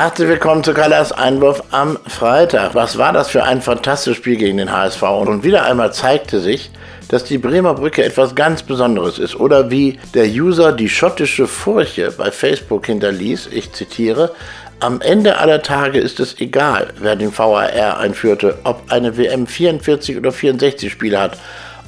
Herzlich willkommen zu Kallas Einwurf am Freitag. Was war das für ein fantastisches Spiel gegen den HSV? Und wieder einmal zeigte sich, dass die Bremer Brücke etwas ganz Besonderes ist. Oder wie der User die schottische Furche bei Facebook hinterließ, ich zitiere, am Ende aller Tage ist es egal, wer den VAR einführte, ob eine WM 44 oder 64 Spiele hat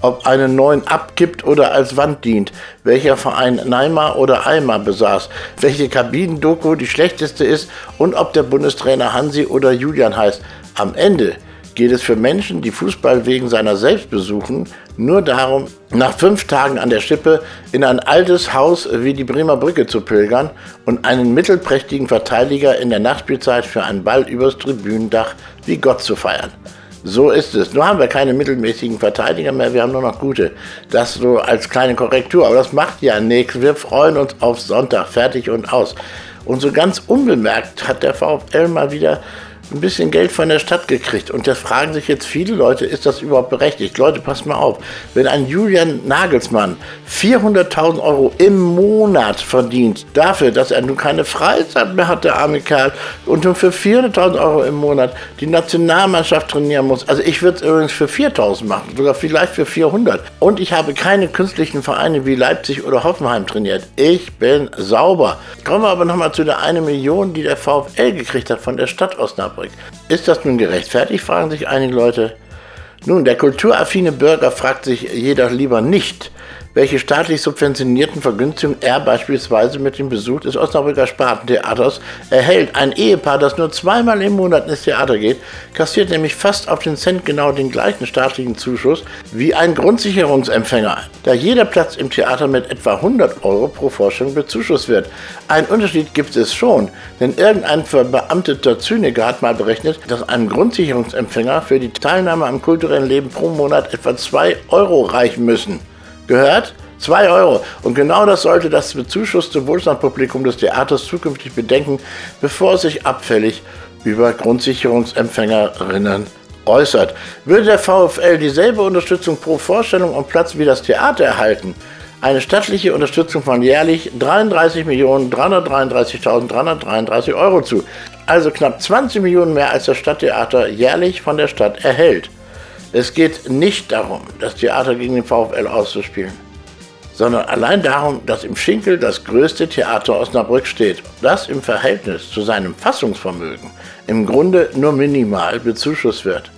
ob einen neuen abgibt oder als Wand dient, welcher Verein Neymar oder Eimer besaß, welche Kabinendoku die schlechteste ist und ob der Bundestrainer Hansi oder Julian heißt. Am Ende geht es für Menschen, die Fußball wegen seiner selbst besuchen, nur darum, nach fünf Tagen an der Schippe in ein altes Haus wie die Bremer Brücke zu pilgern und einen mittelprächtigen Verteidiger in der Nachspielzeit für einen Ball übers Tribünendach wie Gott zu feiern. So ist es. Nur haben wir keine mittelmäßigen Verteidiger mehr, wir haben nur noch gute. Das so als kleine Korrektur. Aber das macht ja nichts. Wir freuen uns auf Sonntag. Fertig und aus. Und so ganz unbemerkt hat der VfL mal wieder ein bisschen Geld von der Stadt gekriegt. Und da fragen sich jetzt viele Leute, ist das überhaupt berechtigt? Leute, passt mal auf. Wenn ein Julian Nagelsmann 400.000 Euro im Monat verdient, dafür, dass er nun keine Freizeit mehr hat, der arme Kerl, und nun für 400.000 Euro im Monat die Nationalmannschaft trainieren muss. Also ich würde es übrigens für 4.000 machen, sogar vielleicht für 400. Und ich habe keine künstlichen Vereine wie Leipzig oder Hoffenheim trainiert. Ich bin sauber. Kommen wir aber nochmal zu der eine Million, die der VfL gekriegt hat von der Stadt Osnabrück. Osnabrück. Ist das nun gerechtfertigt, fragen sich einige Leute. Nun, der kulturaffine Bürger fragt sich jeder lieber nicht, welche staatlich subventionierten Vergünstigungen er beispielsweise mit dem Besuch des Osnabrücker Spartentheaters erhält. Ein Ehepaar, das nur zweimal im Monat ins Theater geht, kassiert nämlich fast auf den Cent genau den gleichen staatlichen Zuschuss wie ein Grundsicherungsempfänger, da jeder Platz im Theater mit etwa 100 Euro pro Vorstellung bezuschusst wird. Ein Unterschied gibt es schon, denn irgendein verbeamteter Zyniker hat mal berechnet, dass einem Grundsicherungsempfänger für die Teilnahme am kulturellen Leben pro Monat etwa 2 Euro reichen müssen gehört? 2 Euro. Und genau das sollte das bezuschusste Wohlstandspublikum des Theaters zukünftig bedenken, bevor es sich abfällig über Grundsicherungsempfängerinnen äußert. Würde der VfL dieselbe Unterstützung pro Vorstellung und Platz wie das Theater erhalten, eine stattliche Unterstützung von jährlich 33.333.333 Euro zu, also knapp 20 Millionen mehr als das Stadttheater jährlich von der Stadt erhält. Es geht nicht darum, das Theater gegen den VfL auszuspielen, sondern allein darum, dass im Schinkel das größte Theater Osnabrück steht. Das im Verhältnis zu seinem Fassungsvermögen im Grunde nur minimal bezuschusst wird.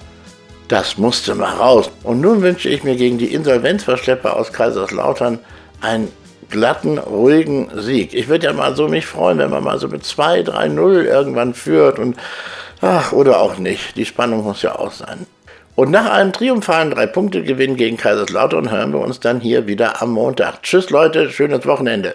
Das musste mal raus. Und nun wünsche ich mir gegen die Insolvenzverschlepper aus Kaiserslautern einen glatten, ruhigen Sieg. Ich würde ja mal so mich freuen, wenn man mal so mit 2, 3, 0 irgendwann führt und ach, oder auch nicht. Die Spannung muss ja auch sein. Und nach einem triumphalen Drei-Punkte-Gewinn gegen Kaiserslautern hören wir uns dann hier wieder am Montag. Tschüss Leute, schönes Wochenende.